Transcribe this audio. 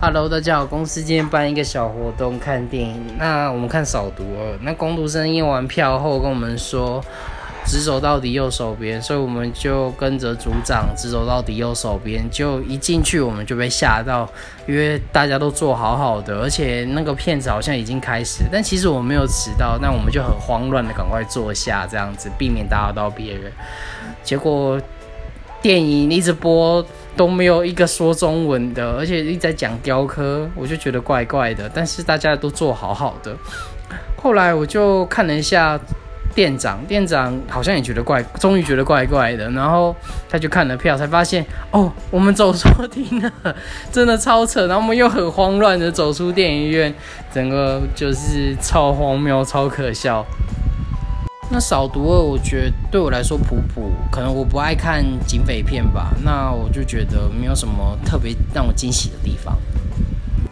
Hello，大家好，公司今天办一个小活动，看电影。那我们看扫毒二，那工读生验完票后跟我们说，直走到底右手边，所以我们就跟着组长直走到底右手边。就一进去我们就被吓到，因为大家都坐好好的，而且那个片子好像已经开始，但其实我没有迟到，那我们就很慌乱的赶快坐下，这样子避免打扰到别人。结果电影一直播。都没有一个说中文的，而且一直在讲雕刻，我就觉得怪怪的。但是大家都做好好的。后来我就看了一下店长，店长好像也觉得怪，终于觉得怪怪的。然后他就看了票，才发现哦，我们走错厅了，真的超扯。然后我们又很慌乱的走出电影院，整个就是超荒谬、超可笑。那扫毒二，我觉得对我来说普普，可能我不爱看警匪片吧。那我就觉得没有什么特别让我惊喜的地方。